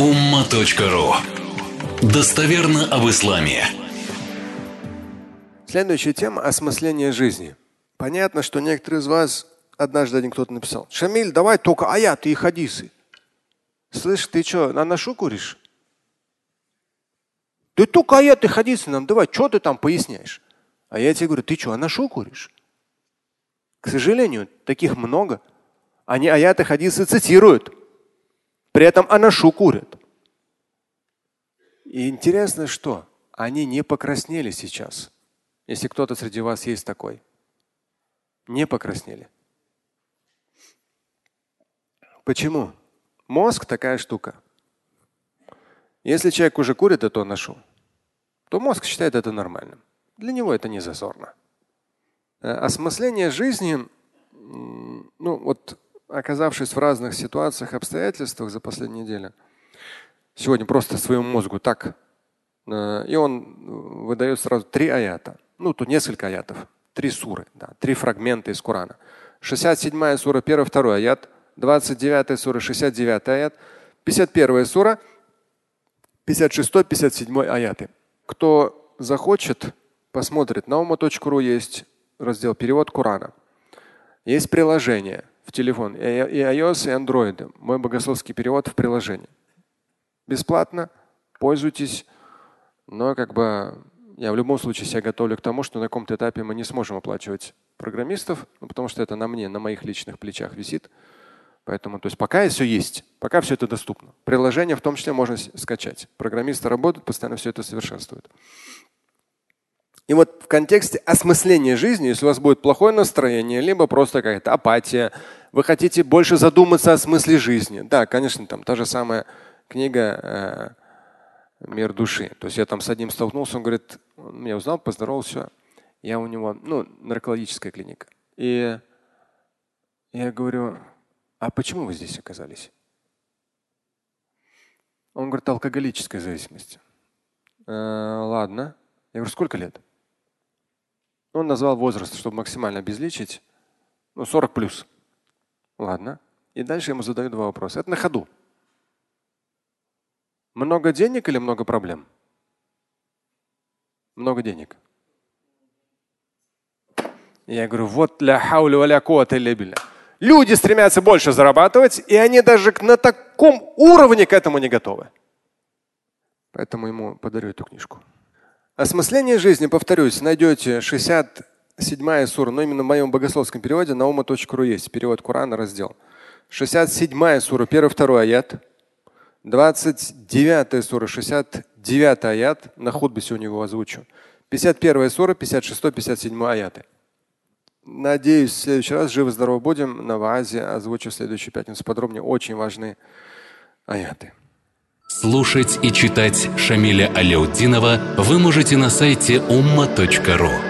umma.ru Достоверно об исламе. Следующая тема – осмысление жизни. Понятно, что некоторые из вас, однажды один кто-то написал, Шамиль, давай только аяты и хадисы. Слышь, ты что, на нашу куришь? Ты только аяты и хадисы нам давай, что ты там поясняешь? А я тебе говорю, ты что, анашу куришь? К сожалению, таких много. Они аяты хадисы цитируют. При этом анашу курят. И интересно, что они не покраснели сейчас. Если кто-то среди вас есть такой. Не покраснели. Почему? Мозг такая штука. Если человек уже курит эту ношу, то мозг считает это нормальным. Для него это не зазорно. Э, осмысление жизни, ну вот оказавшись в разных ситуациях, обстоятельствах за последнюю неделю, сегодня просто своему мозгу так, э, и он выдает сразу три аята. Ну, тут несколько аятов, три суры, да, три фрагмента из Корана. 67 сура, 1, 2 аят, 29 сура, 69 аят, 51 сура, 56, 57 аяты. Кто захочет, посмотрит. На ума.ру есть раздел перевод Корана. Есть приложение в телефон, и iOS, и Android. Мой богословский перевод в приложении. Бесплатно, пользуйтесь. Но как бы я в любом случае себя готовлю к тому, что на каком-то этапе мы не сможем оплачивать программистов, ну, потому что это на мне, на моих личных плечах висит. Поэтому, то есть пока все есть, пока все это доступно. Приложение в том числе можно скачать. Программисты работают, постоянно все это совершенствуют. И вот в контексте осмысления жизни, если у вас будет плохое настроение, либо просто какая-то апатия, вы хотите больше задуматься о смысле жизни. Да, конечно, там та же самая книга э, «Мир души». То есть я там с одним столкнулся, он говорит, он меня узнал, поздоровался, я у него, ну, наркологическая клиника. И я говорю, а почему вы здесь оказались? Он говорит, алкоголическая зависимость. Э, ладно. Я говорю, сколько лет? Он назвал возраст, чтобы максимально обезличить. Ну, 40 плюс. Ладно. И дальше ему задают два вопроса. Это на ходу. Много денег или много проблем? Много денег. Я говорю, вот ля хауля валя билля. Люди стремятся больше зарабатывать, и они даже на таком уровне к этому не готовы. Поэтому ему подарю эту книжку. Осмысление жизни, повторюсь, найдете 67 сура, но именно в моем богословском переводе ума.ру есть перевод Корана, раздел. 67 сура, 1-2 аят. 29 сура, 69 аят. На худбе сегодня его озвучу. 51 сура, 56-57 аяты. Надеюсь, в следующий раз живы-здоровы будем. На Ваазе озвучу в следующую пятницу подробнее. Очень важные аяты. Слушать и читать Шамиля Аляутдинова вы можете на сайте umma.ru.